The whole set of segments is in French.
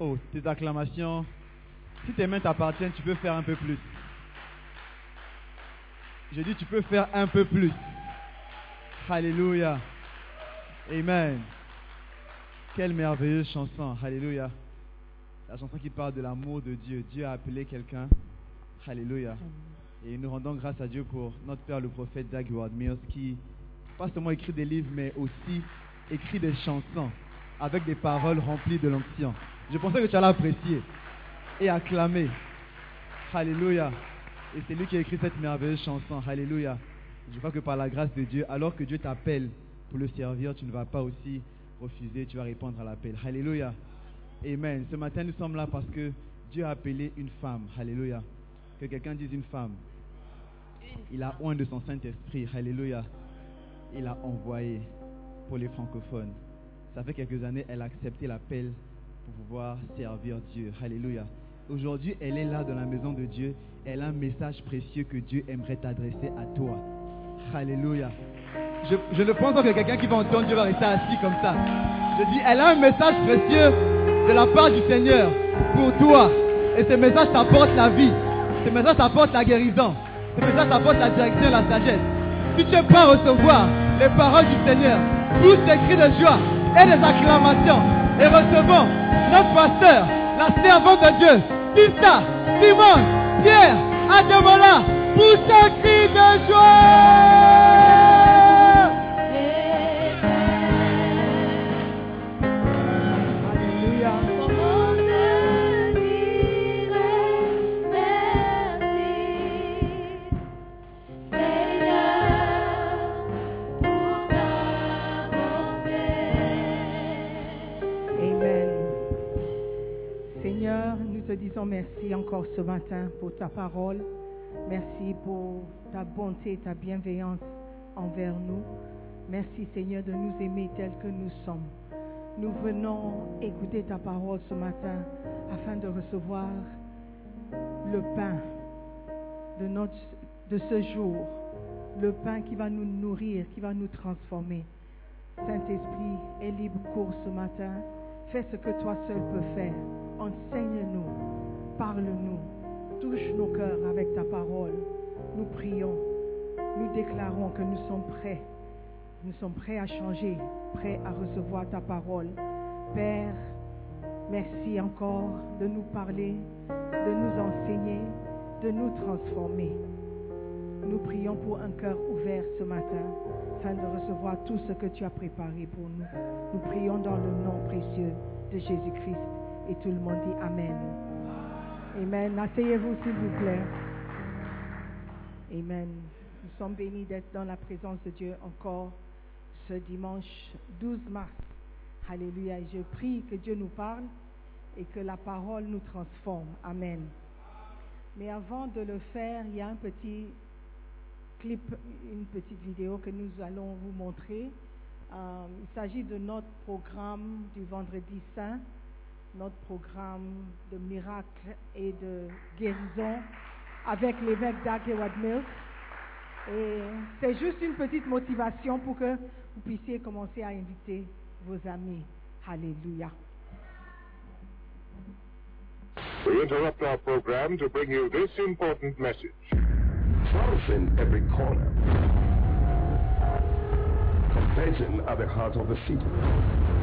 Oh, tes acclamations. Si tes mains t'appartiennent, tu peux faire un peu plus. J'ai dit, tu peux faire un peu plus. Alléluia. Amen. Quelle merveilleuse chanson. Alléluia. La chanson qui parle de l'amour de Dieu. Dieu a appelé quelqu'un. Alléluia. Et nous rendons grâce à Dieu pour notre père, le prophète Doug Howard Mills, qui pas seulement écrit des livres, mais aussi écrit des chansons avec des paroles remplies de l'onction. Je pensais que tu allais apprécier et acclamer. Alléluia. Et c'est lui qui a écrit cette merveilleuse chanson. Alléluia. Je crois que par la grâce de Dieu, alors que Dieu t'appelle pour le servir, tu ne vas pas aussi refuser, tu vas répondre à l'appel. Alléluia. Amen. Ce matin, nous sommes là parce que Dieu a appelé une femme. Alléluia. Que quelqu'un dise une femme. Il a oint de son Saint-Esprit. Alléluia. Il a envoyé pour les francophones. Ça fait quelques années, elle a accepté l'appel pour pouvoir servir Dieu. Alléluia. Aujourd'hui, elle est là dans la maison de Dieu. Elle a un message précieux que Dieu aimerait t'adresser à toi. Alléluia. Je, ne pense pas que quelqu'un qui va entendre Dieu va rester assis comme ça. Je dis, elle a un message précieux de la part du Seigneur pour toi. Et ce message t'apporte la vie. Ce message t'apporte la guérison. Ce message t'apporte la direction et la sagesse. Tu es prêt à recevoir les paroles du Seigneur, tous ces cris de joie et des acclamations, et recevons notre pasteur, la servante de Dieu, Sista, Simon, Pierre, Ademola, pour ce cri de joie. Merci encore ce matin pour ta parole. Merci pour ta bonté et ta bienveillance envers nous. Merci Seigneur de nous aimer tels que nous sommes. Nous venons écouter ta parole ce matin afin de recevoir le pain de, notre, de ce jour, le pain qui va nous nourrir, qui va nous transformer. Saint-Esprit, est libre cours ce matin. Fais ce que toi seul peux faire. Enseigne-nous, parle-nous, touche nos cœurs avec ta parole. Nous prions, nous déclarons que nous sommes prêts. Nous sommes prêts à changer, prêts à recevoir ta parole. Père, merci encore de nous parler, de nous enseigner, de nous transformer. Nous prions pour un cœur ouvert ce matin, afin de recevoir tout ce que tu as préparé pour nous. Nous prions dans le nom précieux de Jésus-Christ. Et tout le monde dit Amen. Amen. Asseyez-vous, s'il vous plaît. Amen. Nous sommes bénis d'être dans la présence de Dieu encore ce dimanche 12 mars. Alléluia. Je prie que Dieu nous parle et que la parole nous transforme. Amen. Mais avant de le faire, il y a un petit clip, une petite vidéo que nous allons vous montrer. Euh, il s'agit de notre programme du vendredi saint, notre programme de miracles et de guérison avec l'évêque Doug Heward Mills. Et c'est juste une petite motivation pour que vous puissiez commencer à inviter vos amis. Alléluia. We interrupt our program to bring you this important message. Flowers in every corner. Compassion at the heart of the city.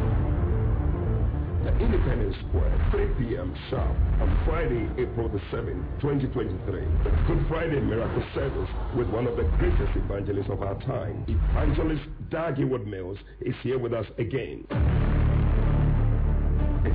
The Independence Square, 3 p.m. sharp on Friday, April the 7th, 2023. The Good Friday Miracle Service with one of the greatest evangelists of our time. Evangelist Doug Wood Mills is here with us again.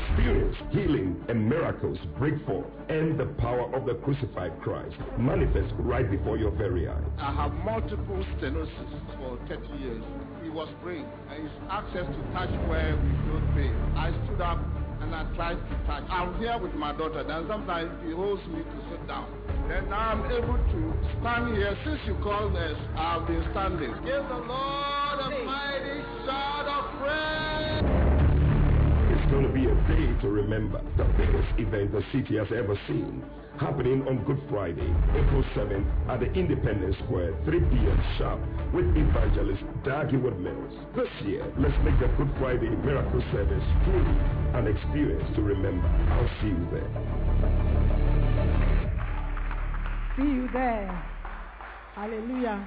Experience healing and miracles break forth and the power of the crucified Christ manifest right before your very eyes. I have multiple stenosis for 30 years. He was praying, and his access to touch where we feel pain. I stood up and I tried to touch. I'm here with my daughter. Then sometimes he holds me to sit down. Then now I'm able to stand here. Since you called us, I've been standing. Give the Lord a mighty shout of praise. Going to be a day to remember. The biggest event the city has ever seen. Happening on Good Friday, April 7th at the Independence Square, 3 p.m. sharp with evangelist Daggy Wood Mills. This year, let's make the Good Friday miracle service truly an experience to remember. I'll see you there. See you there. Alléluia.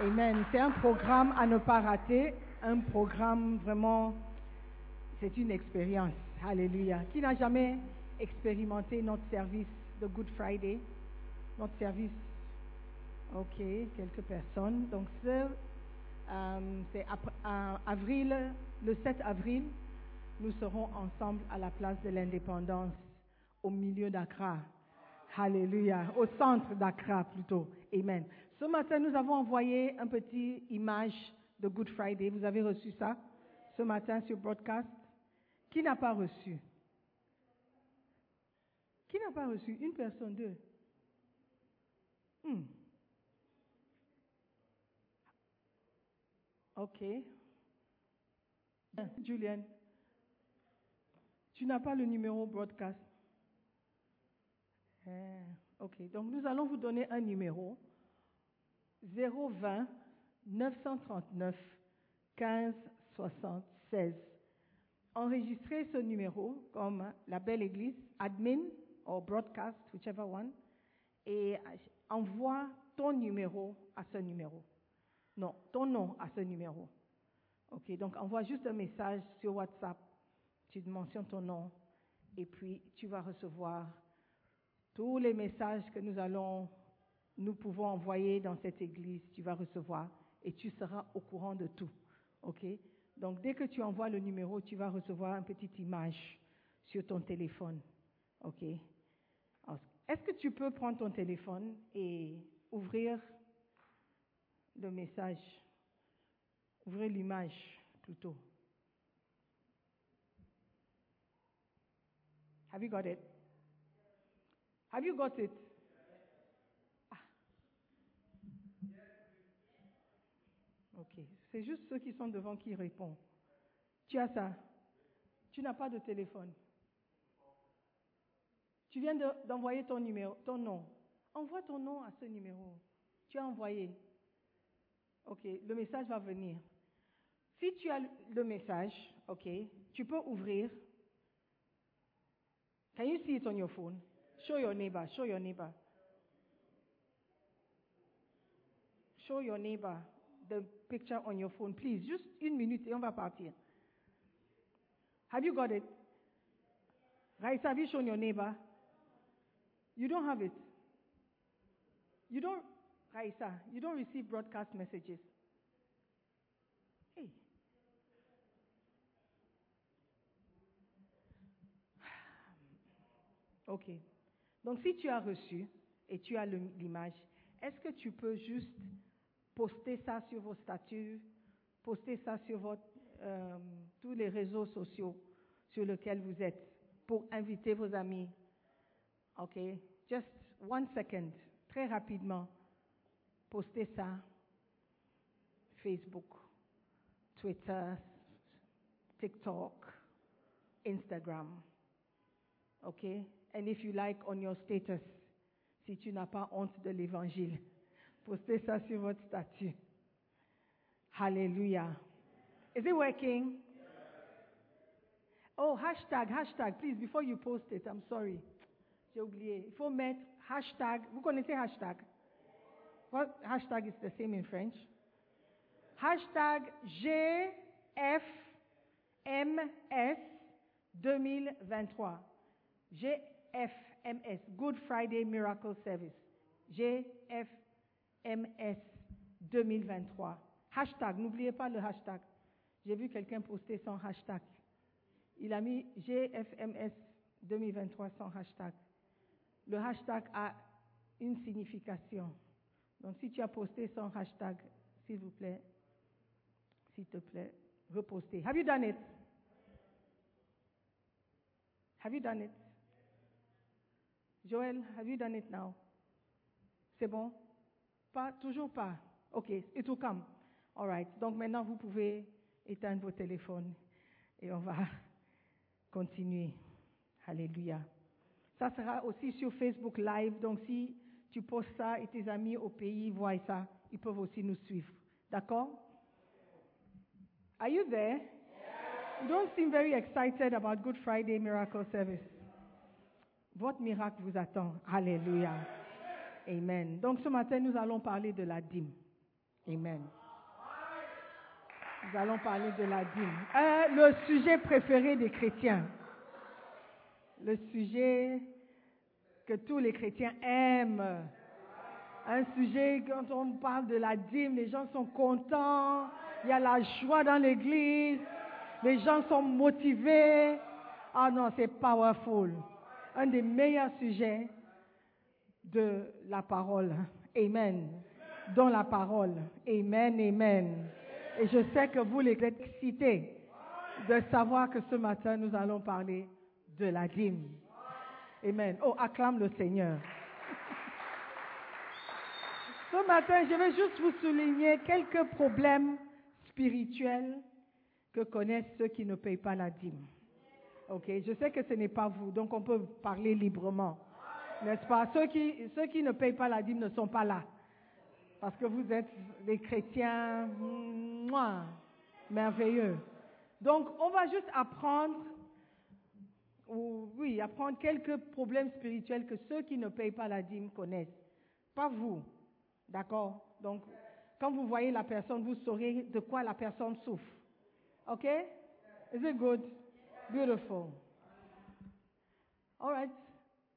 Amen. C'est un programme à ne pas rater, un programme vraiment, c'est une expérience. Alléluia. Qui n'a jamais expérimenté notre service de Good Friday? Notre service? Ok, quelques personnes. Donc, ce, euh, c'est euh, avril, le 7 avril, nous serons ensemble à la place de l'indépendance au milieu d'Accra. Alléluia. Au centre d'Accra plutôt. Amen. Ce matin, nous avons envoyé un petit image de Good Friday. Vous avez reçu ça ce matin sur broadcast? Qui n'a pas reçu? Qui n'a pas reçu? Une personne, deux. Hmm. Ok. Julian, tu n'as pas le numéro broadcast. Eh, ok, donc nous allons vous donner un numéro 020 939 15 76. Enregistrez ce numéro comme la belle église, admin ou broadcast, whichever one, et envoie ton numéro à ce numéro. Non, ton nom à ce numéro. Ok, donc envoie juste un message sur WhatsApp, tu mentionnes ton nom, et puis tu vas recevoir tous les messages que nous allons, nous pouvons envoyer dans cette église, tu vas recevoir et tu seras au courant de tout. OK? Donc, dès que tu envoies le numéro, tu vas recevoir une petite image sur ton téléphone. OK? Est-ce que tu peux prendre ton téléphone et ouvrir le message, ouvrir l'image plutôt? Have you got it? Have you got it? Ah. Ok, c'est juste ceux qui sont devant qui répondent. Tu as ça. Tu n'as pas de téléphone. Tu viens de- d'envoyer ton numéro, ton nom. Envoie ton nom à ce numéro. Tu as envoyé. Ok, le message va venir. Si tu as le message, ok, tu peux ouvrir. Can you see it on your phone? Show your neighbor. Show your neighbor. Show your neighbor the picture on your phone, please. Juste une minute et on va partir. Have you got it? Right, have you shown your neighbor? You don't have it. You don't, Raisa, you don't receive broadcast messages. Hey. Ok. Donc, si tu as reçu et tu as l'image, est-ce que tu peux juste poster ça sur vos statuts, poster ça sur euh, tous les réseaux sociaux sur lesquels vous êtes pour inviter vos amis? Ok? Just one second, très rapidement, postez ça. Facebook, Twitter, TikTok, Instagram. OK? And if you like, on your status, si tu n'as pas honte de l'évangile, postez ça sur. Hallelujah. Is it working? Oh, hashtag, hashtag, please, before you post it, I'm sorry. J'ai oublié. Il faut mettre hashtag. Vous connaissez hashtag? What hashtag is the same in French? Hashtag GFMS 2023. GFMS, Good Friday Miracle Service. GFMS 2023. Hashtag, n'oubliez pas le hashtag. J'ai vu quelqu'un poster son hashtag. Il a mis GFMS 2023 sans hashtag. Le hashtag a une signification. Donc si tu as posté son hashtag, s'il vous plaît, s'il te plaît, reposter. Have you done it? Have you done it? Joël, have you done it now? C'est bon? Pas, toujours pas. OK, it will come. All right. Donc maintenant, vous pouvez éteindre vos téléphones Et on va continuer. Alléluia. Ça sera aussi sur Facebook Live. Donc si tu postes ça et tes amis au pays voient ça, ils peuvent aussi nous suivre. D'accord? Are you there? You don't seem very excited about Good Friday Miracle Service. Votre miracle vous attend. Alléluia. Amen. Donc ce matin, nous allons parler de la dîme. Amen. Nous allons parler de la dîme. Euh, le sujet préféré des chrétiens. Le sujet que tous les chrétiens aiment. Un sujet, quand on parle de la dîme, les gens sont contents. Il y a la joie dans l'église. Les gens sont motivés. Ah non, c'est powerful. Un des meilleurs sujets de la parole. Amen. Dans la parole. Amen, amen. Et je sais que vous les excités de savoir que ce matin, nous allons parler de la dîme. Amen. Oh, acclame le Seigneur. Ce matin, je vais juste vous souligner quelques problèmes spirituels que connaissent ceux qui ne payent pas la dîme. Ok, je sais que ce n'est pas vous, donc on peut parler librement. N'est-ce pas? Ceux qui, ceux qui ne payent pas la dîme ne sont pas là. Parce que vous êtes des chrétiens mouah, merveilleux. Donc, on va juste apprendre, ou oui, apprendre quelques problèmes spirituels que ceux qui ne payent pas la dîme connaissent. Pas vous. D'accord? Donc, quand vous voyez la personne, vous saurez de quoi la personne souffre. OK? Is it good? Beautiful. All right.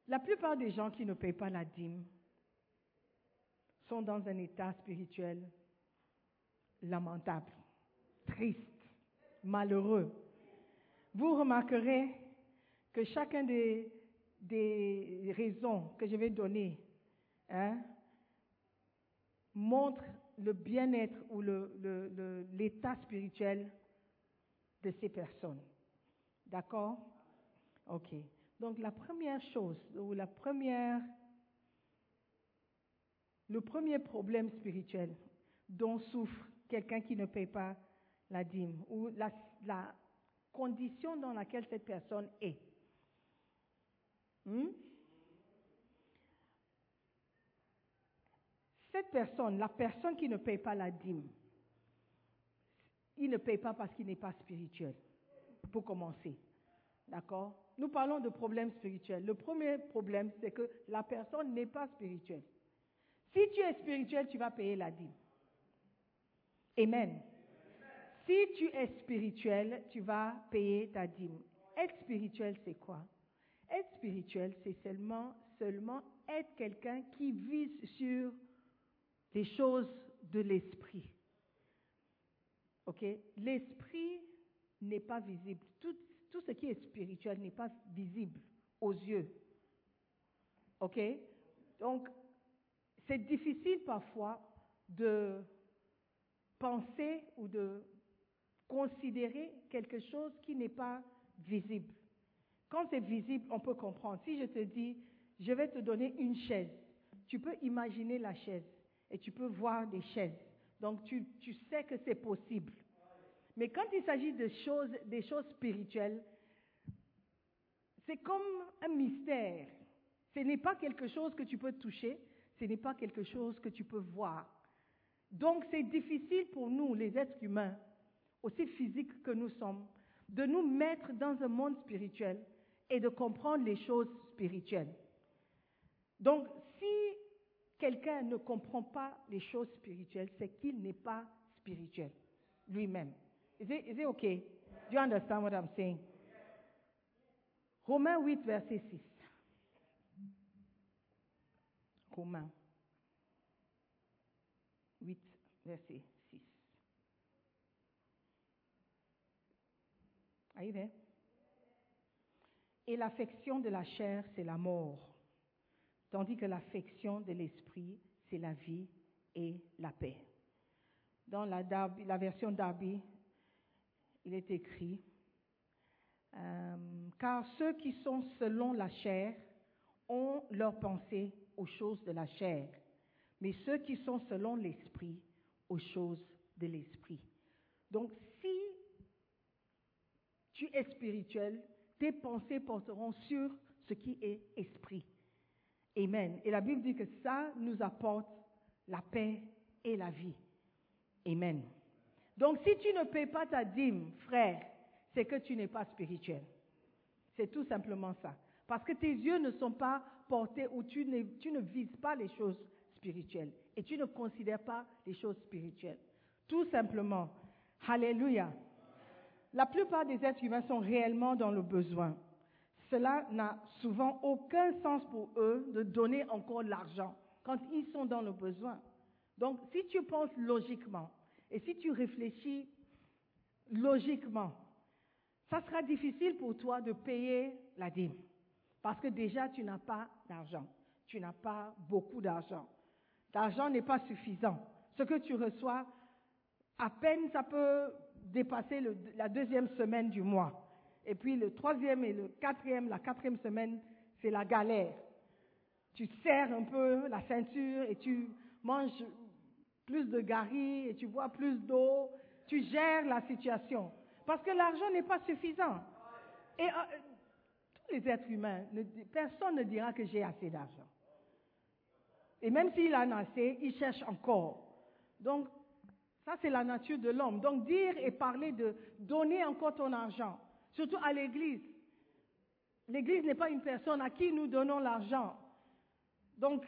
La plupart des gens qui ne payent pas la dîme sont dans un état spirituel lamentable, triste, malheureux. Vous remarquerez que chacun des, raisons que je vais donner hein, montre le bien-être ou l'état spirituel de ces personnes. D'accord? Ok. Donc la première chose, ou la première, le premier problème spirituel dont souffre quelqu'un qui ne paye pas la dîme, ou la, condition dans laquelle cette personne est. Hmm? Cette personne, la personne qui ne paye pas la dîme, il ne paye pas parce qu'il n'est pas spirituel, pour commencer. D'accord? Nous parlons de problèmes spirituels. Le premier problème, c'est que la personne n'est pas spirituelle. Si tu es spirituel, tu vas payer la dîme. Amen. Si tu es spirituel, tu vas payer ta dîme. Être spirituel, c'est quoi? Être spirituel, c'est seulement, seulement être quelqu'un qui vise sur les choses de l'esprit. Ok? L'esprit n'est pas visible. Tout, tout ce qui est spirituel n'est pas visible aux yeux. OK? Donc, c'est difficile parfois de penser ou de considérer quelque chose qui n'est pas visible. Quand c'est visible, on peut comprendre. Si je te dis, je vais te donner une chaise, tu peux imaginer la chaise et tu peux voir des chaises. Donc tu, tu sais que c'est possible. Mais quand il s'agit de choses, des choses spirituelles, c'est comme un mystère. Ce n'est pas quelque chose que tu peux toucher, ce n'est pas quelque chose que tu peux voir. Donc c'est difficile pour nous, les êtres humains, aussi physiques que nous sommes, de nous mettre dans un monde spirituel et de comprendre les choses spirituelles. Donc si quelqu'un ne comprend pas les choses spirituelles, c'est qu'il n'est pas spirituel lui-même. Is it, is it okay? Do you understand what I'm saying? Romains 8, verset 6. Romains 8, verset 6. Are you there? Et l'affection de la chair, c'est la mort, tandis que l'affection de l'esprit, c'est la vie et la paix. Dans la, Darby- la version Darby, il est écrit, euh, car ceux qui sont selon la chair ont leur pensée aux choses de la chair, mais ceux qui sont selon l'esprit aux choses de l'esprit. Donc si tu es spirituel, tes pensées porteront sur ce qui est esprit. Amen. Et la Bible dit que ça nous apporte la paix et la vie. Amen. Donc si tu ne payes pas ta dîme, frère, c'est que tu n'es pas spirituel. C'est tout simplement ça. Parce que tes yeux ne sont pas portés ou tu ne, tu ne vises pas les choses spirituelles et tu ne considères pas les choses spirituelles. Tout simplement. Alléluia. La plupart des êtres humains sont réellement dans le besoin. Cela n'a souvent aucun sens pour eux de donner encore l'argent quand ils sont dans le besoin. Donc, si tu penses logiquement et si tu réfléchis logiquement, ça sera difficile pour toi de payer la dîme. Parce que déjà, tu n'as pas d'argent. Tu n'as pas beaucoup d'argent. L'argent n'est pas suffisant. Ce que tu reçois, à peine ça peut dépasser la deuxième semaine du mois. Et puis le troisième et le quatrième, la quatrième semaine, c'est la galère. Tu serres un peu la ceinture et tu manges plus de gari et tu bois plus d'eau. Tu gères la situation. Parce que l'argent n'est pas suffisant. Et euh, tous les êtres humains, ne- personne ne dira que j'ai assez d'argent. Et même s'il en a assez, il cherche encore. Donc, ça c'est la nature de l'homme. Donc, dire et parler de donner encore ton argent, surtout à l'Église. L'Église n'est pas une personne à qui nous donnons l'argent. Donc,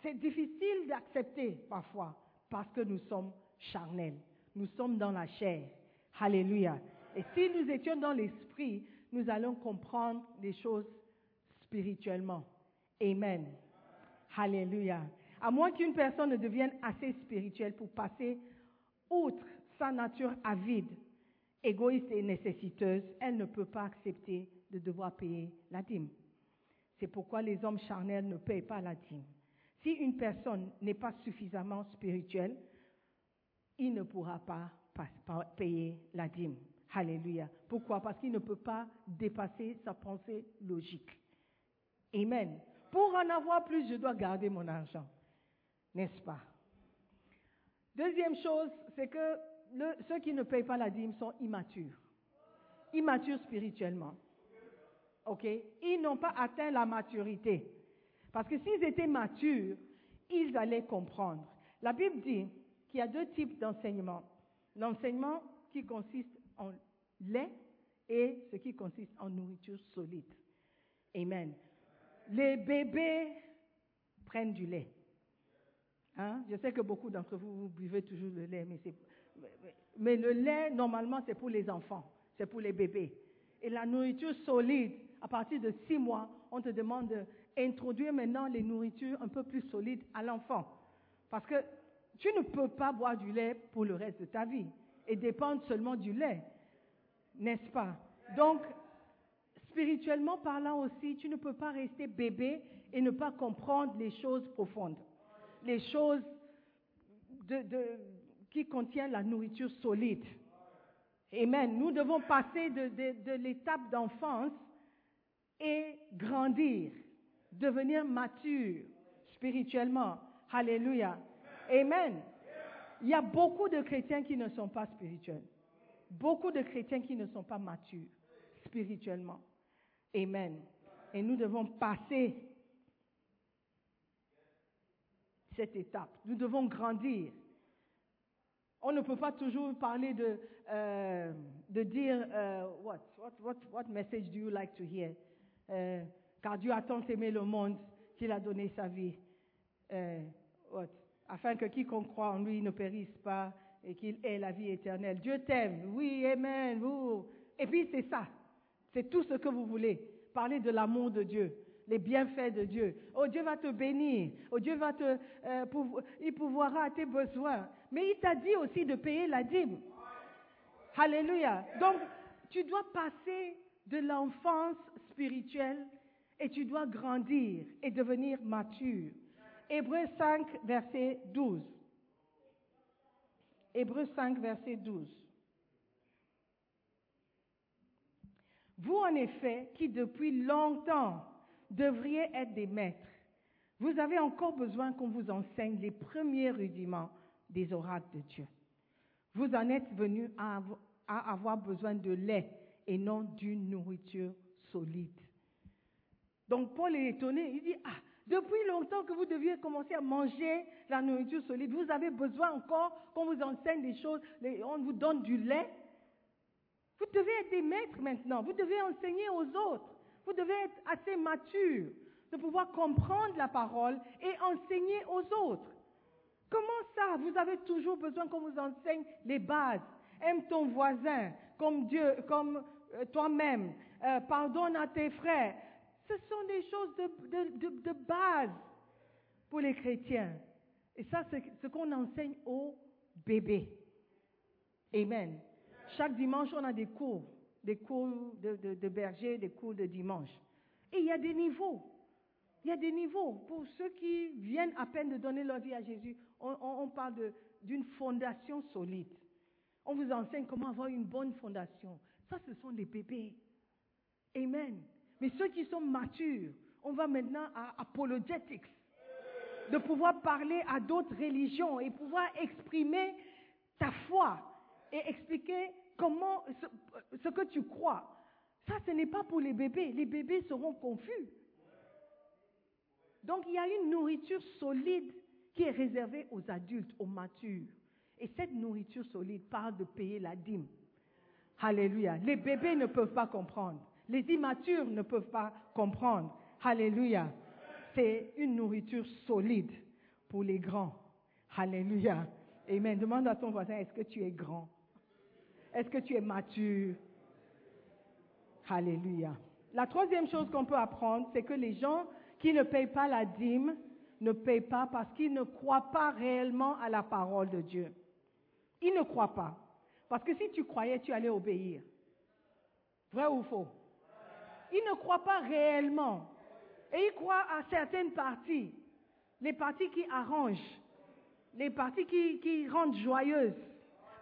c'est difficile d'accepter parfois parce que nous sommes charnels. Nous sommes dans la chair. Alléluia. Et si nous étions dans l'esprit, nous allons comprendre les choses spirituellement. Amen. Alléluia. À moins qu'une personne ne devienne assez spirituelle pour passer outre sa nature avide, égoïste et nécessiteuse, elle ne peut pas accepter de devoir payer la dîme. C'est pourquoi les hommes charnels ne payent pas la dîme. Si une personne n'est pas suffisamment spirituelle, il ne pourra pas payer la dîme. Alléluia. Pourquoi? Parce qu'il ne peut pas dépasser sa pensée logique. Amen. Pour en avoir plus, je dois garder mon argent. N'est-ce pas? Deuxième chose, c'est que ceux qui ne payent pas la dîme sont immatures. Immatures spirituellement. OK? Ils n'ont pas atteint la maturité. Parce que s'ils étaient matures, ils allaient comprendre. La Bible dit qu'il y a deux types d'enseignement. L'enseignement qui consiste en lait et ce qui consiste en nourriture solide. Amen. Les bébés prennent du lait. Hein? Je sais que beaucoup d'entre vous, vous buvez toujours le lait, mais, le lait, normalement, c'est pour les enfants, c'est pour les bébés. Et la nourriture solide, à partir de six mois, on te demande d'introduire maintenant les nourritures un peu plus solides à l'enfant. Parce que tu ne peux pas boire du lait pour le reste de ta vie et dépendre seulement du lait, n'est-ce pas? Donc, spirituellement parlant aussi, tu ne peux pas rester bébé et ne pas comprendre les choses profondes, les choses qui contiennent la nourriture solide. Amen. Nous devons passer de l'étape d'enfance et grandir, devenir mature spirituellement. Alléluia. Amen. Il y a beaucoup de chrétiens qui ne sont pas spirituels. Beaucoup de chrétiens qui ne sont pas matures spirituellement. Amen. Et nous devons passer cette étape. Nous devons grandir. On ne peut pas toujours parler de, euh, de dire euh, what, what, what, what message do you like to hear? Euh, car Dieu a tant aimé le monde qu'il a donné sa vie. Euh? Afin que quiconque croit en lui ne périsse pas et qu'il ait la vie éternelle. Dieu t'aime, oui, amen. vous. Et puis c'est ça. C'est tout ce que vous voulez. Parler de l'amour de Dieu, les bienfaits de Dieu. Oh, Dieu va te bénir. Oh, Dieu va te, euh, il pourvoira à tes besoins. Mais il t'a dit aussi de payer la dîme. Alléluia. Donc, tu dois passer de l'enfance spirituelle et tu dois grandir et devenir mature. Hébreux 5, verset 12. Hébreux 5, verset 12. Vous, en effet, qui depuis longtemps devriez être des maîtres, vous avez encore besoin qu'on vous enseigne les premiers rudiments des oracles de Dieu. Vous en êtes venus à avoir besoin de lait et non d'une nourriture solide. Donc Paul est étonné, il dit, ah, depuis longtemps que vous deviez commencer à manger la nourriture solide, vous avez besoin encore qu'on vous enseigne des choses, on vous donne du lait. Vous devez être des maîtres maintenant, vous devez enseigner aux autres, vous devez être assez mature de pouvoir comprendre la parole et enseigner aux autres. Comment ça Vous avez toujours besoin qu'on vous enseigne les bases? Aime ton voisin comme Dieu, comme euh, toi-même. Euh, pardonne à tes frères. Ce sont des choses de, de- de- base pour les chrétiens. Et ça, c'est ce qu'on enseigne aux bébés. Amen. Chaque dimanche, on a des cours, des cours de, de, berger, des cours de dimanche. Et il y a des niveaux. Il y a des niveaux. Pour ceux qui viennent à peine de donner leur vie à Jésus, on, on- on parle d'une fondation solide. On vous enseigne comment avoir une bonne fondation. Ça, ce sont les bébés. Amen. Mais ceux qui sont matures, on va maintenant à apologetics, de pouvoir parler à d'autres religions et pouvoir exprimer ta foi et expliquer comment ce, ce que tu crois. Ça, ce n'est pas pour les bébés. Les bébés seront confus. Donc il y a une nourriture solide qui est réservée aux adultes, aux matures. Et cette nourriture solide parle de payer la dîme. Alléluia. Les bébés ne peuvent pas comprendre. Les immatures ne peuvent pas comprendre. Alléluia. C'est une nourriture solide pour les grands. Alléluia. Amen. Demande à ton voisin, est-ce que tu es grand? Est-ce que tu es mature? Alléluia. La troisième chose qu'on peut apprendre, c'est que les gens qui ne payent pas la dîme ne payent pas parce qu'ils ne croient pas réellement à la parole de Dieu. Ils ne croient pas. Parce que si tu croyais, tu allais obéir. Vrai ou faux? Ils ne croient pas réellement. Et ils croient à certaines parties. Les parties qui arrangent. Les parties qui, rendent joyeuses.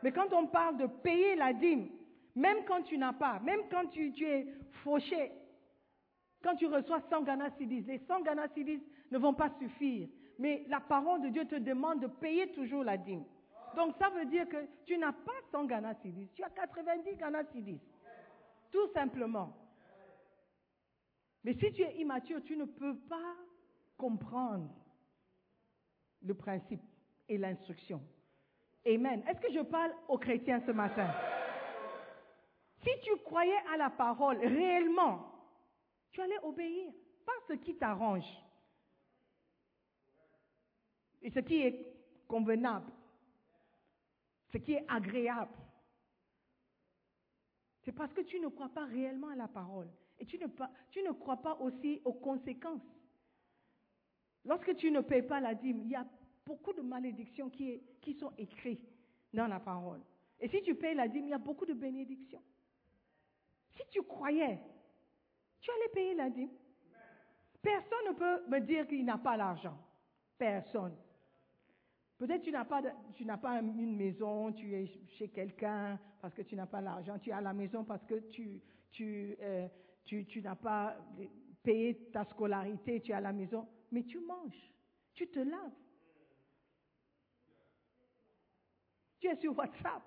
Mais quand on parle de payer la dîme, même quand tu n'as pas, même quand tu, tu es fauché, quand tu reçois 100 Ghana Cedis, les 100 Ghana Cedis ne vont pas suffire. Mais la parole de Dieu te demande de payer toujours la dîme. Donc ça veut dire que tu n'as pas 100 Ghana Cedis, tu as 90 Ghana Cedis. Tout simplement. Mais si tu es immature, tu ne peux pas comprendre le principe et l'instruction. Amen. Est-ce que je parle aux chrétiens ce matin? Si tu croyais à la parole réellement, tu allais obéir, pas ce qui t'arrange et ce qui est convenable, ce qui est agréable. C'est parce que tu ne crois pas réellement à la parole et tu ne, crois pas aussi aux conséquences. Lorsque tu ne payes pas la dîme, il y a beaucoup de malédictions qui, sont écrites dans la parole. Et si tu payes la dîme, il y a beaucoup de bénédictions. Si tu croyais, tu allais payer la dîme. Personne ne peut me dire qu'il n'a pas l'argent. Personne. Peut-être tu n'as pas, tu n'as pas une maison, tu es chez quelqu'un parce que tu n'as pas l'argent, tu à la maison parce que tu, tu, euh, tu, n'as pas payé ta scolarité, tu es à la maison, mais tu manges, tu te laves. Tu es sur WhatsApp.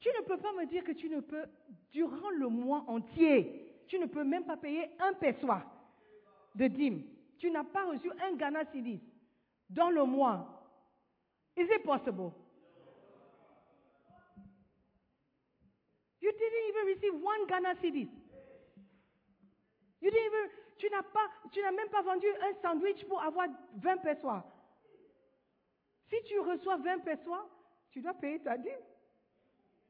Tu ne peux pas me dire que tu ne peux, durant le mois entier, tu ne peux même pas payer un pesoin de dîme. Tu n'as pas reçu un Ghana Cedis dans le mois. Is it possible? You didn't even receive one Ghana Cedis. You didn't even, tu n'as pas, tu n'as même pas vendu un sandwich pour avoir 20 pesos. Si tu reçois 20 pesos, tu dois payer ta dîme.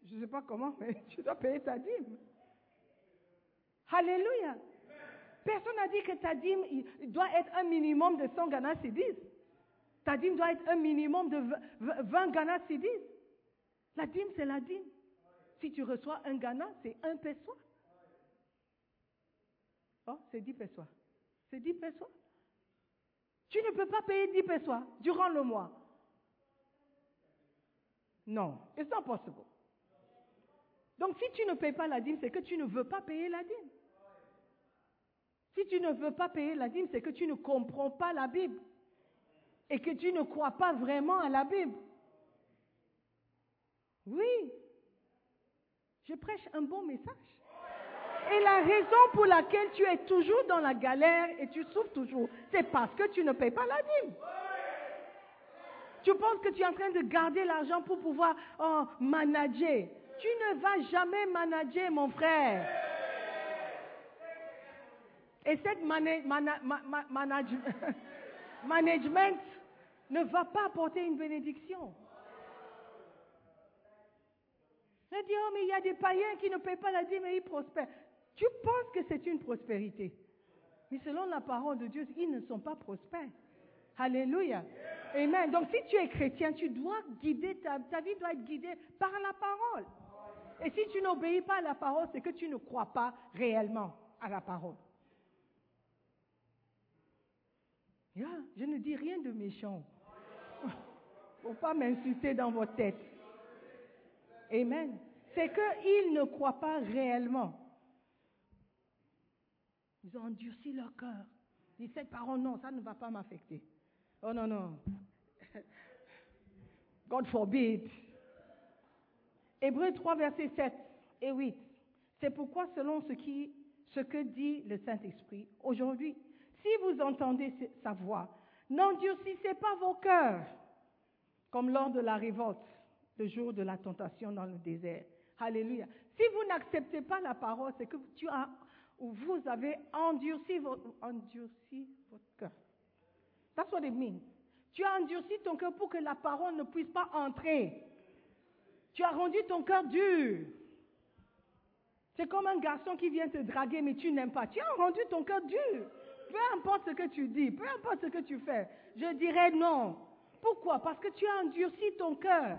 Je ne sais pas comment, mais tu dois payer ta dîme. Alléluia. Personne n'a dit que ta dîme doit être un minimum de 100 Ghana Cedis. Ta dîme doit être un minimum de 20 20 Ghana Cedis. La dîme, c'est la dîme. Si tu reçois un Ghana, c'est un peso. Oh, c'est 10 pesos. C'est 10 pesos. Tu ne peux pas payer 10 pesos durant le mois. Non, it's not possible. Donc si tu ne payes pas la dîme, c'est que tu ne veux pas payer la dîme. Si tu ne veux pas payer la dîme, c'est que tu ne comprends pas la Bible et que tu ne crois pas vraiment à la Bible. Oui. Je prêche un bon message. Et la raison pour laquelle tu es toujours dans la galère et tu souffres toujours, c'est parce que tu ne payes pas la dîme. Tu penses que tu es en train de garder l'argent pour pouvoir oh, manager. Tu ne vas jamais manager, mon frère. Et cette mana- mana- ma- ma- manage- management ne va pas apporter une bénédiction. On dit, oh, mais il y a des païens qui ne payent pas la dîme et ils prospèrent. Tu penses que c'est une prospérité. Mais selon la parole de Dieu, ils ne sont pas prospères. Alléluia. Amen. Donc si tu es chrétien, tu dois guider, ta, ta vie doit être guidée par la parole. Et si tu n'obéis pas à la parole, c'est que tu ne crois pas réellement à la parole. Je ne dis rien de méchant. faut pas m'insulter dans votre tête. Amen. C'est qu'ils ne croient pas réellement. Ils ont endurci leur cœur. Ils disent, cette parole, non, ça ne va pas m'affecter. Oh non, non. God forbid. Hébreux 3, versets 7 et 8. C'est pourquoi, selon ce, ce que dit le Saint-Esprit, aujourd'hui, si vous entendez sa voix, n'endurcissez pas vos cœurs, comme lors de la révolte, le jour de la tentation dans le désert. Alléluia. Si vous n'acceptez pas la parole, c'est que tu as, ou vous avez endurci votre, cœur. That's what it means. Tu as endurci ton cœur pour que la parole ne puisse pas entrer. Tu as rendu ton cœur dur. C'est comme un garçon qui vient te draguer, mais tu n'aimes pas. Tu as rendu ton cœur dur. Peu importe ce que tu dis, peu importe ce que tu fais, je dirais non. Pourquoi? Parce que tu as endurci ton cœur.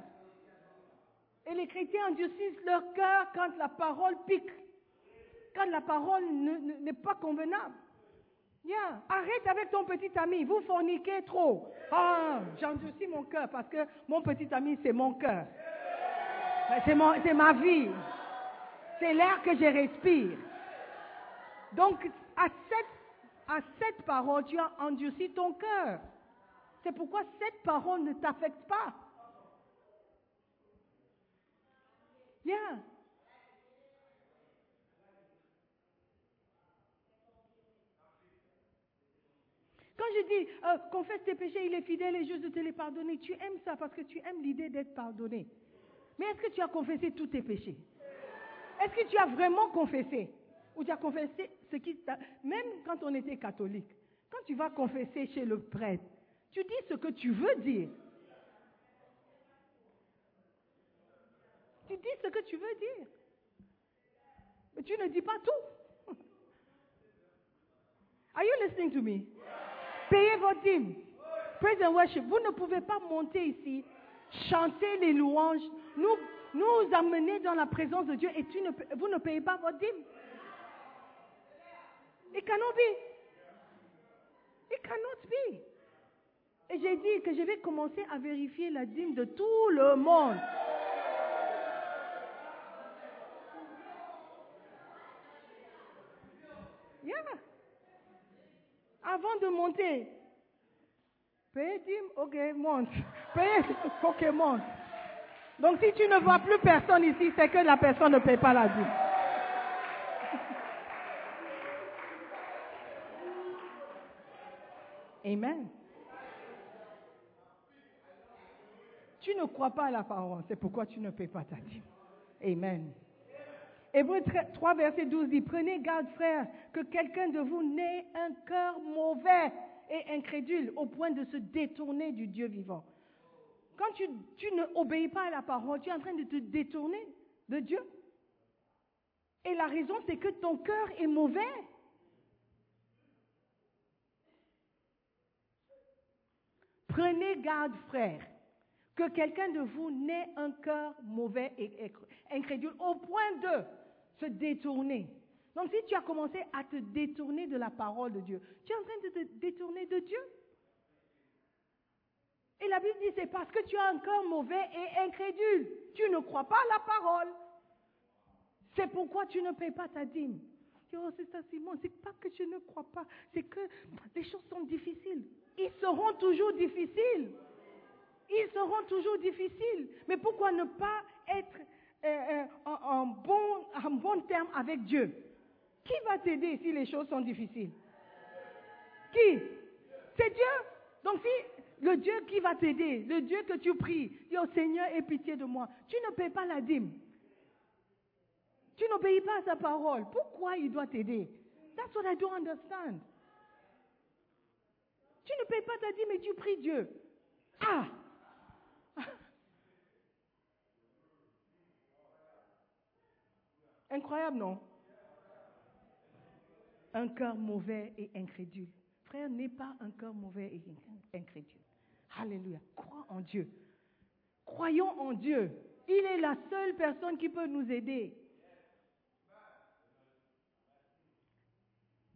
Et les chrétiens endurcissent leur cœur quand la parole pique, quand la parole ne- ne- n'est pas convenable. Yeah. Arrête avec ton petit ami, vous forniquez trop. Ah, j'endurcis mon cœur parce que mon petit ami, c'est mon cœur. C'est ma vie. C'est l'air que je respire. Donc, à cette, à cette parole, tu as endurci ton cœur. C'est pourquoi cette parole ne t'affecte pas. Quand je dis euh, confesse tes péchés, il est fidèle et juste de te les pardonner, tu aimes ça parce que tu aimes l'idée d'être pardonné. Mais est-ce que tu as confessé tous tes péchés? Est-ce que tu as vraiment confessé? Ou tu as confessé ce qui t'a... Même quand on était catholique, quand tu vas confesser chez le prêtre, tu dis ce que tu veux dire. Tu dis ce que tu veux dire. Mais tu ne dis pas tout. Are you listening to me? Payez votre dîme. Praise and worship. Vous ne pouvez pas monter ici, chanter les louanges, nous, nous amener dans la présence de Dieu et tu ne, vous ne payez pas votre dîme. It cannot be. It cannot be. Et j'ai dit que je vais commencer à vérifier la dîme de tout le monde. Yeah. Avant de monter, paye dîme, ok, monte. Paye, ok, monte. Donc si tu ne vois plus personne ici, c'est que la personne ne paye pas la dîme. Amen. Tu ne crois pas à la parole, c'est pourquoi tu ne payes pas ta dîme. Amen. Hébreu 3, verset 12 dit, prenez garde, frère, que quelqu'un de vous n'ait un cœur mauvais et incrédule au point de se détourner du Dieu vivant. Quand tu, tu ne obéis pas à la parole, tu es en train de te détourner de Dieu. Et la raison, c'est que ton cœur est mauvais. Prenez garde, frère, que quelqu'un de vous n'ait un cœur mauvais et incrédule au point de se détourner. Donc si tu as commencé à te détourner de la parole de Dieu, tu es en train de te détourner de Dieu. Et la Bible dit, c'est parce que tu as un cœur mauvais et incrédule. Tu ne crois pas à la parole. C'est pourquoi tu ne payes pas ta dîme. Tu Oh, c'est ça, Simon, c'est pas que je ne crois pas, c'est que les choses sont difficiles. Ils seront toujours difficiles. Ils seront toujours difficiles. Mais pourquoi ne pas être euh, euh, en, bon, en bon terme avec Dieu, qui va t'aider si les choses sont difficiles? Qui? C'est Dieu. Donc si le Dieu qui va t'aider, le Dieu que tu pries, dis au Seigneur, aie pitié de moi, tu ne payes pas la dîme. Tu n'obéis pas à sa parole. Pourquoi il doit t'aider? That's what I don't understand. Tu ne payes pas ta dîme mais tu pries Dieu. Ah Incroyable, non? Un cœur mauvais et incrédule. Frère, n'est pas un cœur mauvais et incrédule. Alléluia. Crois en Dieu. Croyons en Dieu. Il est la seule personne qui peut nous aider.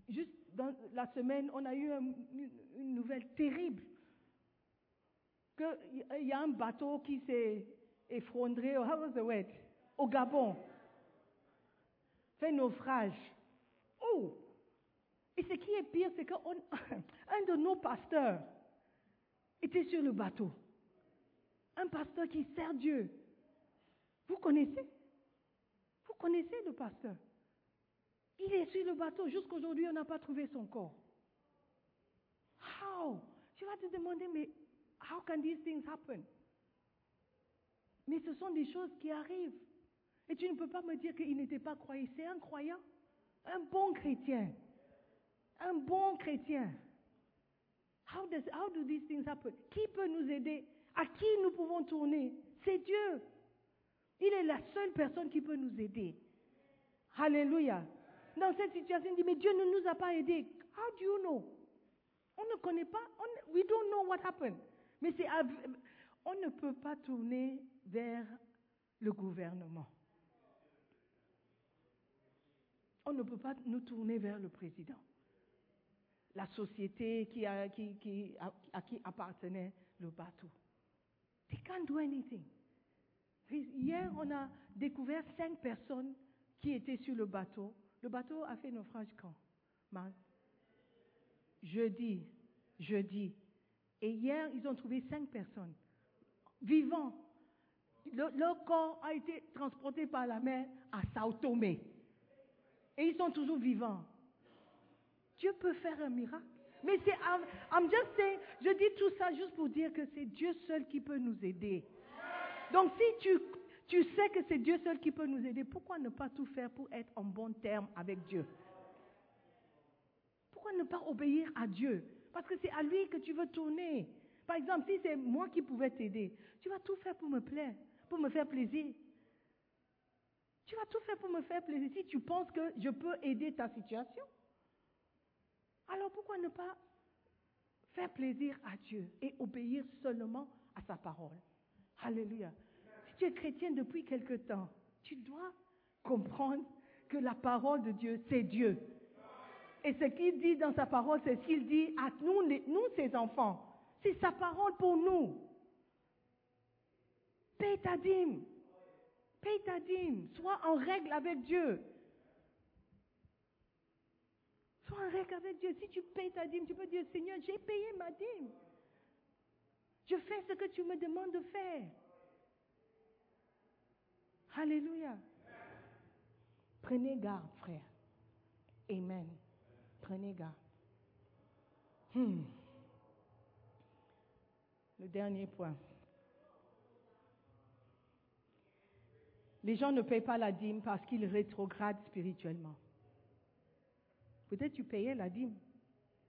Juste dans la semaine, on a eu un- une, nouvelle terrible. Qu'il y a un bateau qui s'est effondré, how was the word? Au Gabon. Fait naufrage. Oh! Et ce qui est pire, c'est qu'un de nos pasteurs était sur le bateau. Un pasteur qui sert Dieu. Vous connaissez? Vous connaissez le pasteur? Il est sur le bateau. Jusqu'aujourd'hui, on n'a pas trouvé son corps. How? Tu vas te demander, mais how can these things happen? Mais ce sont des choses qui arrivent. Et tu ne peux pas me dire qu'il n'était pas croyant. C'est un croyant, un bon chrétien, un bon chrétien. How, does, how do these things happen? Qui peut nous aider? À qui nous pouvons tourner? C'est Dieu. Il est la seule personne qui peut nous aider. Alléluia. Dans cette situation, il dit, mais Dieu ne nous a pas aidés. How do you know? On ne connaît pas. On, we don't know what happened. Mais c'est, on ne peut pas tourner vers le gouvernement. On ne peut pas nous tourner vers le président. La société à, qui appartenait le bateau. They can't do anything. Hier, on a découvert cinq personnes qui étaient sur le bateau. Le bateau a fait naufrage quand? Jeudi. Jeudi. Et hier, ils ont trouvé cinq personnes vivants. Le- leur corps a été transporté par la mer à Sao Tomé. Et ils sont toujours vivants. Dieu peut faire un miracle. Mais c'est, I'm, just saying, je dis tout ça juste pour dire que c'est Dieu seul qui peut nous aider. Donc si tu, tu sais que c'est Dieu seul qui peut nous aider, pourquoi ne pas tout faire pour être en bon terme avec Dieu? Pourquoi ne pas obéir à Dieu? Parce que c'est à lui que tu veux tourner. Par exemple, si c'est moi qui pouvais t'aider, tu vas tout faire pour me plaire, pour me faire plaisir. Tu vas tout faire pour me faire plaisir. Si tu penses que je peux aider ta situation, alors pourquoi ne pas faire plaisir à Dieu et obéir seulement à sa parole? Alléluia. Si tu es chrétien depuis quelque temps, tu dois comprendre que la parole de Dieu, c'est Dieu. Et ce qu'il dit dans sa parole, c'est ce qu'il dit à nous, nous, ses enfants. C'est sa parole pour nous. Paye ta dîme. Paye ta dîme. Sois en règle avec Dieu. Sois en règle avec Dieu. Si tu payes ta dîme, tu peux dire, Seigneur, j'ai payé ma dîme. Je fais ce que tu me demandes de faire. Alléluia. Prenez garde, frère. Amen. Prenez garde. Hmm. Le dernier point. Les gens ne payent pas la dîme parce qu'ils rétrogradent spirituellement. Peut-être tu payais la dîme,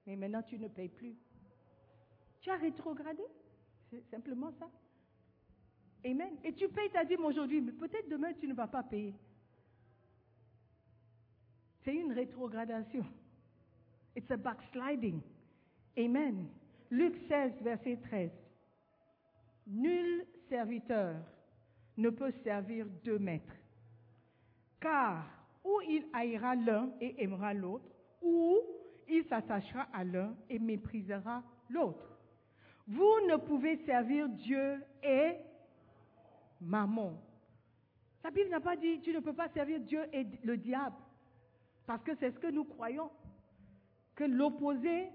mais maintenant tu ne payes plus. Tu as rétrogradé. C'est simplement ça. Amen. Et tu payes ta dîme aujourd'hui, mais peut-être demain tu ne vas pas payer. C'est une rétrogradation. It's a backsliding. Amen. Luc 16, verset 13. Nul serviteur ne peut servir deux maîtres. Car ou il haïra l'un et aimera l'autre, ou il s'attachera à l'un et méprisera l'autre. Vous ne pouvez servir Dieu et maman. La Bible n'a pas dit tu ne peux pas servir Dieu et le diable. Parce que c'est ce que nous croyons. Que l'opposé,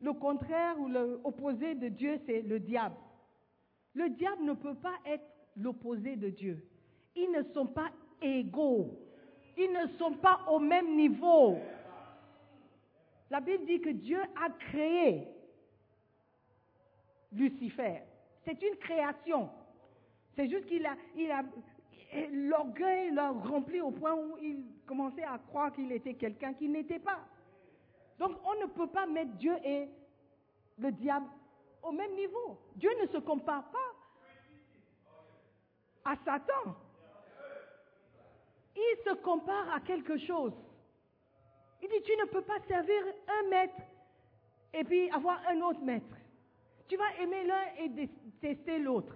le contraire ou l'opposé de Dieu, c'est le diable. Le diable ne peut pas être l'opposé de Dieu. Ils ne sont pas égaux. Ils ne sont pas au même niveau. La Bible dit que Dieu a créé Lucifer. C'est une création. C'est juste qu'il a, il l'orgueil l'a rempli au point où il commençait à croire qu'il était quelqu'un qui n'était pas. Donc on ne peut pas mettre Dieu et le diable au même niveau. Dieu ne se compare pas à Satan. Il se compare à quelque chose. Il dit, tu ne peux pas servir un maître et puis avoir un autre maître. Tu vas aimer l'un et détester l'autre.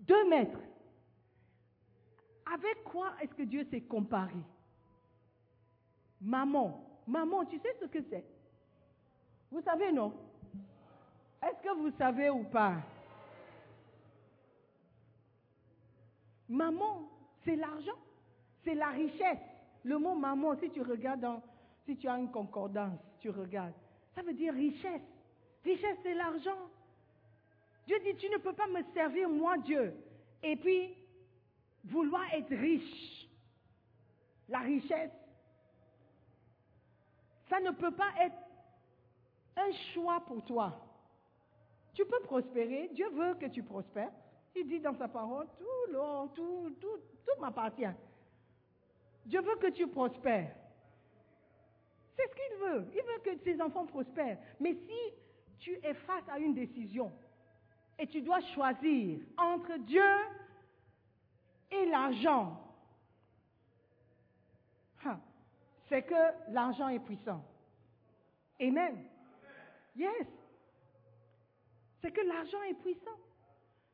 Deux maîtres. Avec quoi est-ce que Dieu s'est comparé? Maman. Maman, tu sais ce que c'est? Vous savez, non? Est-ce que vous savez ou pas? Maman, c'est l'argent, c'est la richesse. Le mot maman, si tu regardes si tu as une concordance, tu regardes, ça veut dire richesse. Richesse, c'est l'argent. Dieu dit, tu ne peux pas me servir, moi, Dieu, et puis vouloir être riche. La richesse, ça ne peut pas être un choix pour toi. Tu peux prospérer, Dieu veut que tu prospères. Il dit dans sa parole, tout l'or, tout, tout, tout m'appartient. Dieu veut que tu prospères. C'est ce qu'il veut. Il veut que ses enfants prospèrent. Mais si tu es face à une décision et tu dois choisir entre Dieu et l'argent, c'est que l'argent est puissant. Amen. Yes. C'est que l'argent est puissant.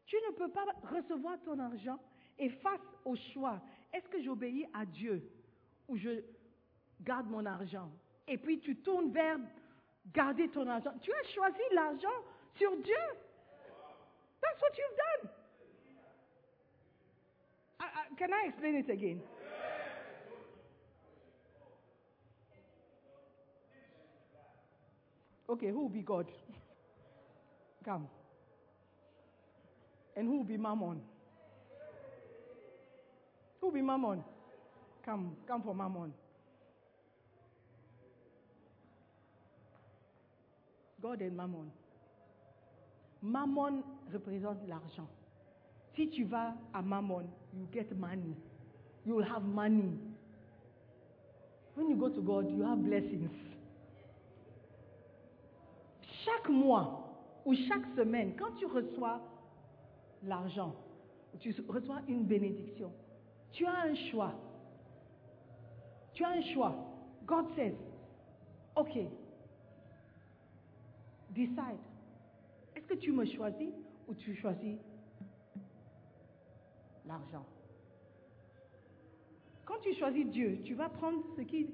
Tu ne peux pas recevoir ton argent et face au choix, est-ce que j'obéis à Dieu ou je garde mon argent? Et puis tu tournes vers garder ton argent. Tu as choisi l'argent sur Dieu. That's what you've done. I, I, can I explain it again? Okay, who will be God? Come. And who will be Mammon? Who will be Mammon? Come, come for Mammon. God and Mammon. Mammon représente l'argent. Si tu vas à Mammon, you get money. You will have money. When you go to God, you have blessings. Chaque mois ou chaque semaine, quand tu reçois l'argent, tu reçois une bénédiction, tu as un choix. Tu as un choix. God says, OK, decide. Est-ce que tu me choisis ou tu choisis l'argent? Quand tu choisis Dieu, tu vas prendre ce qui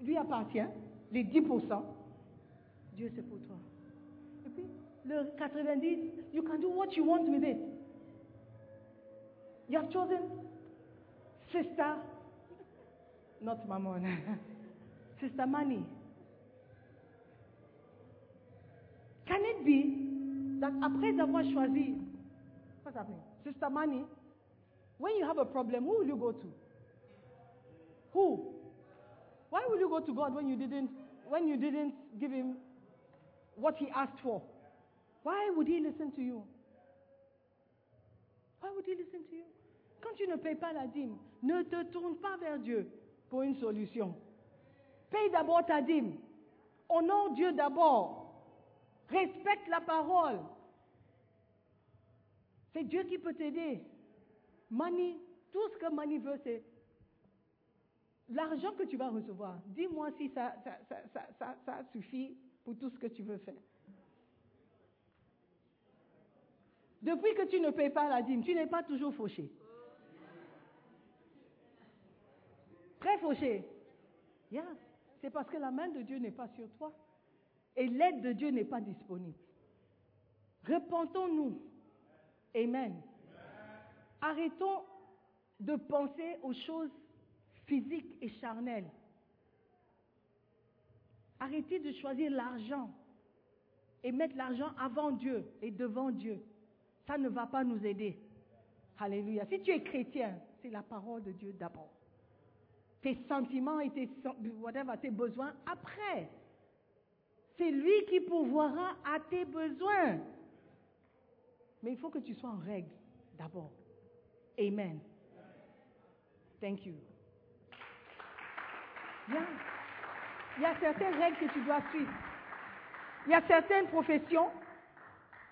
lui appartient, les 10%. Dieu, c'est pour toi. Puis, 90, you can do what you want with it. You have chosen sister, not mammon, sister money. Can it be that après avoir choisi, what's happening? Sister money, when you have a problem, who will you go to? Who? Why will you go to God when you didn't when you didn't give him what he asked for? Why would he listen to you? Why would he listen to you? Quand tu ne payes pas la dîme, ne te tourne pas vers Dieu pour une solution. Paye d'abord ta dîme. Honore Dieu d'abord. Respecte la parole. C'est Dieu qui peut t'aider. Money, tout ce que money veut, c'est l'argent que tu vas recevoir. Dis-moi si ça, ça suffit pour tout ce que tu veux faire. Depuis que tu ne payes pas la dîme, tu n'es pas toujours fauché. Très fauché. Yeah. C'est parce que la main de Dieu n'est pas sur toi. Et l'aide de Dieu n'est pas disponible. Repentons-nous. Amen. Arrêtons de penser aux choses physiques et charnelles. Arrêtez de choisir l'argent et mettre l'argent avant Dieu et devant Dieu. Ça ne va pas nous aider. Alléluia. Si tu es chrétien, c'est la parole de Dieu d'abord. Tes sentiments et tes, whatever, besoins après. C'est lui qui pourvoira à tes besoins. Mais il faut que tu sois en règle d'abord. Amen. Thank you. Il y a certaines règles que tu dois suivre. Il y a certaines professions.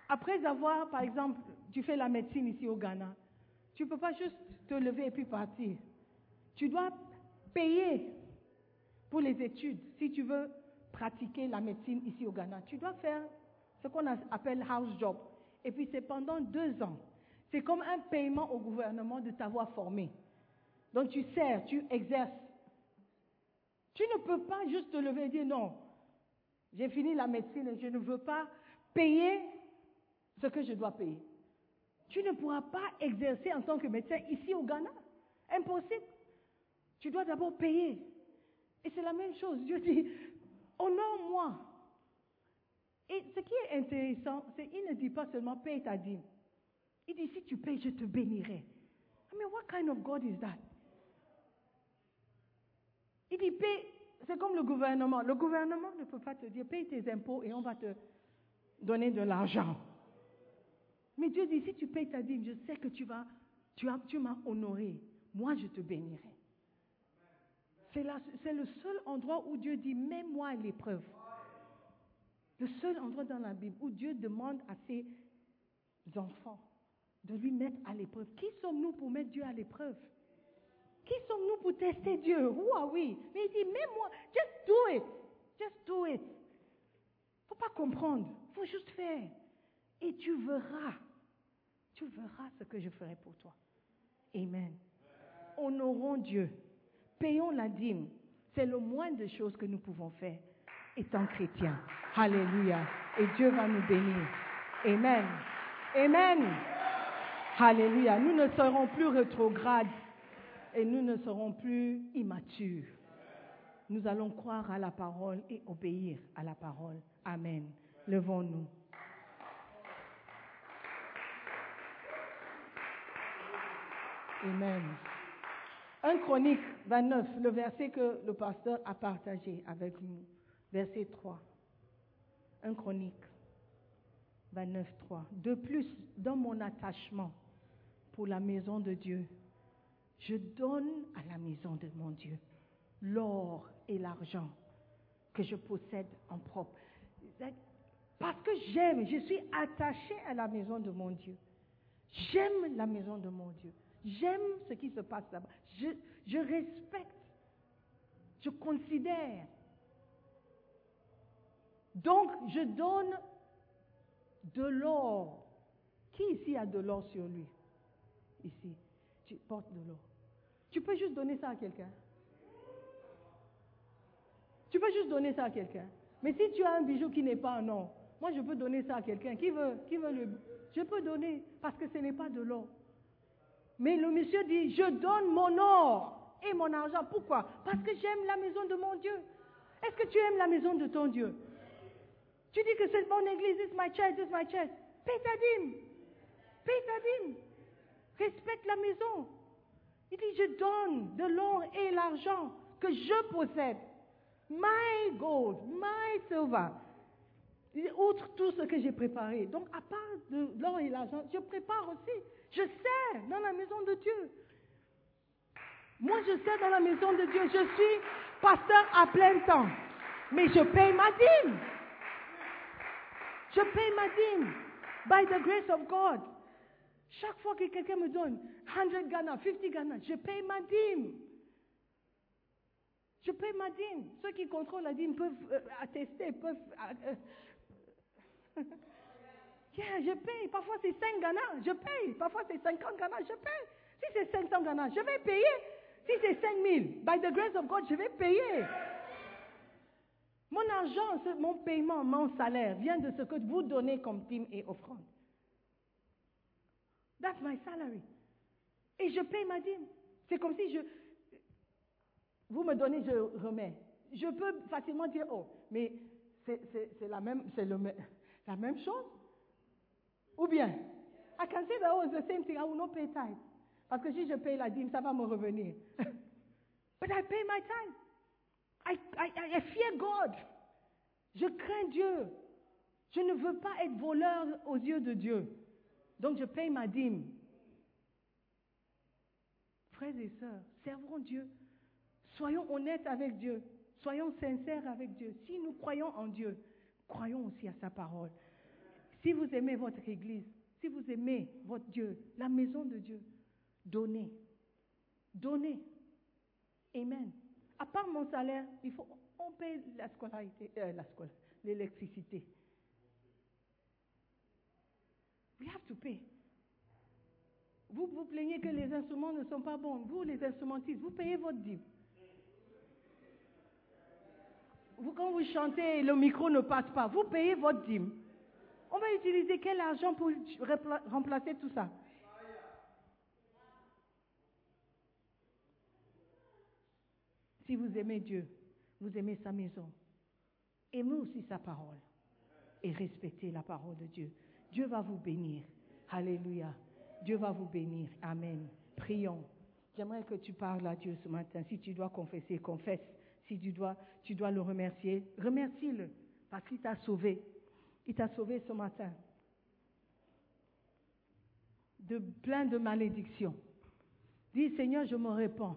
Après avoir, par exemple, tu fais la médecine ici au Ghana, tu ne peux pas juste te lever et puis partir. Tu dois payer pour les études si tu veux pratiquer la médecine ici au Ghana. Tu dois faire ce qu'on appelle house job. Et puis c'est pendant deux ans. C'est comme un paiement au gouvernement de t'avoir formé. Donc tu sers, tu exerces. Tu ne peux pas juste te lever et dire non, j'ai fini la médecine et je ne veux pas payer ce que je dois payer. Tu ne pourras pas exercer en tant que médecin ici au Ghana. Impossible. Tu dois d'abord payer. Et c'est la même chose. Dieu dit, honore-moi. Et ce qui est intéressant, c'est qu'il ne dit pas seulement paye ta dîme. Il dit, si tu payes, je te bénirai. I mean, what kind of God is that? Il dit, paye, c'est comme le gouvernement. Le gouvernement ne peut pas te dire, paye tes impôts et on va te donner de l'argent. Mais Dieu dit, si tu payes ta dîme, je sais que tu vas, tu, as, tu m'as honoré. Moi, je te bénirai. C'est, le seul endroit où Dieu dit, mets-moi à l'épreuve. Le seul endroit dans la Bible où Dieu demande à ses enfants de lui mettre à l'épreuve. Qui sommes-nous pour mettre Dieu à l'épreuve? Qui sommes-nous pour tester Dieu? Où are we Mais il dit, mets-moi, just do it. Just do it. faut pas comprendre, faut juste faire. Et tu verras, tu verras ce que je ferai pour toi. Amen. Honorons Dieu. Payons la dîme. C'est le moindre des choses que nous pouvons faire étant chrétiens. Alléluia. Et Dieu va nous bénir. Amen. Amen. Alléluia. Nous ne serons plus rétrogrades et nous ne serons plus immatures. Nous allons croire à la parole et obéir à la parole. Amen. Levons-nous. Amen. 1 Chronique 29, le verset que le pasteur a partagé avec nous. Verset 3. 1 Chronique 29, 3. De plus, dans mon attachement pour la maison de Dieu, je donne à la maison de mon Dieu l'or et l'argent que je possède en propre. Parce que j'aime, je suis attachée à la maison de mon Dieu. J'aime la maison de mon Dieu. J'aime ce qui se passe là-bas. Je, respecte. Je considère. Donc, je donne de l'or. Qui ici a de l'or sur lui? Ici. Tu portes de l'or. Tu peux juste donner ça à quelqu'un. Tu peux juste donner ça à quelqu'un. Mais si tu as un bijou qui n'est pas un or, moi je peux donner ça à quelqu'un. Qui veut, qui veut le... Je peux donner parce que ce n'est pas de l'or. Mais le monsieur dit, je donne mon or et mon argent. Pourquoi? Parce que j'aime la maison de mon Dieu. Est-ce que tu aimes la maison de ton Dieu? Tu dis que c'est mon église, it's my church, it's my church. Paye ta dîme. Paye ta dîme. Respecte la maison. Il dit, je donne de l'or et l'argent que je possède. My gold, my silver. Outre tout ce que j'ai préparé. Donc, à part de l'or et l'argent, je prépare aussi. Je sers dans la maison de Dieu. Moi, je sers dans la maison de Dieu. Je suis pasteur à plein temps. Mais je paye ma dîme. Je paye ma dîme. By the grace of God. Chaque fois que quelqu'un me donne 100 Ghana, 50 Ghana, je paye ma dîme. Je paye ma dîme. Ceux qui contrôlent la dîme peuvent euh, attester, peuvent... euh, Yeah, je paye. Parfois c'est 5 Ghana, je paye. Parfois c'est 50 Ghana, je paye. Si c'est 500 Ghana, je vais payer. Si c'est 5 000, by the grace of God, je vais payer. Mon argent, mon paiement, mon salaire vient de ce que vous donnez comme dîme et offrande. That's my salary. Et je paye ma dîme. C'est comme si je... Vous me donnez, je remets. Je peux facilement dire, oh, mais c'est la, même, c'est le me- la même chose? Ou bien, I can say that oh, it's the same thing. I will not pay tithe. Parce que si je paye la dîme, ça va me revenir. But I pay my tithe. I, I, I, fear God. Je crains Dieu. Je ne veux pas être voleur aux yeux de Dieu. Donc je paye ma dîme. Frères et sœurs, servons Dieu. Soyons honnêtes avec Dieu. Soyons sincères avec Dieu. Si nous croyons en Dieu, croyons aussi à sa parole. Si vous aimez votre Église, si vous aimez votre Dieu, la maison de Dieu, donnez. Donnez. Amen. À part mon salaire, il faut, on paye la scolarité, euh, la scola- l'électricité. We have to pay. Vous vous plaignez que les instruments ne sont pas bons. Vous, les instrumentistes, vous payez votre dîme. Vous, quand vous chantez et le micro ne passe pas, vous payez votre dîme. On va utiliser quel argent pour remplacer tout ça? Si vous aimez Dieu, vous aimez sa maison, aimez aussi sa parole et respectez la parole de Dieu. Dieu va vous bénir. Alléluia. Dieu va vous bénir. Amen. Prions. J'aimerais que tu parles à Dieu ce matin. Si tu dois confesser, confesse. Si tu dois, tu dois le remercier, remercie-le parce qu'il t'a sauvé. Il t'a sauvé ce matin de plein de malédictions. Dis Seigneur, je me répands.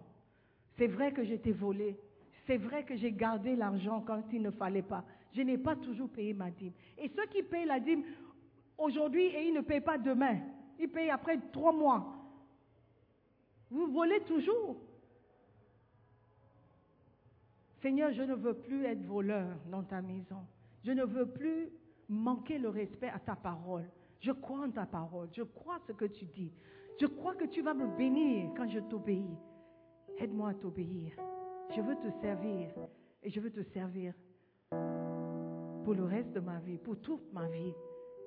C'est vrai que je t'ai volé. C'est vrai que j'ai gardé l'argent quand il ne fallait pas. Je n'ai pas toujours payé ma dîme. Et ceux qui payent la dîme aujourd'hui et ils ne payent pas demain, ils payent après trois mois. Vous volez toujours. Seigneur, je ne veux plus être voleur dans ta maison. Je ne veux plus manquer le respect à ta parole. Je crois en ta parole. Je crois ce que tu dis. Je crois que tu vas me bénir quand je t'obéis. Aide-moi à t'obéir. Je veux te servir et je veux te servir pour le reste de ma vie, pour toute ma vie.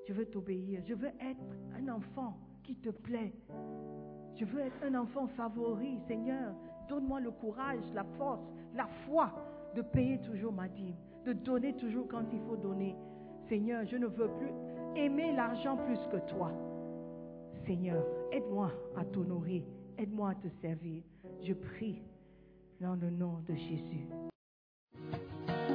Je veux t'obéir. Je veux être un enfant qui te plaît. Je veux être un enfant favori, Seigneur. Donne-moi le courage, la force, la foi de payer toujours ma dîme, de donner toujours quand il faut donner. Seigneur, je ne veux plus aimer l'argent plus que toi. Seigneur, aide-moi à t'honorer, aide-moi à te servir. Je prie dans le nom de Jésus.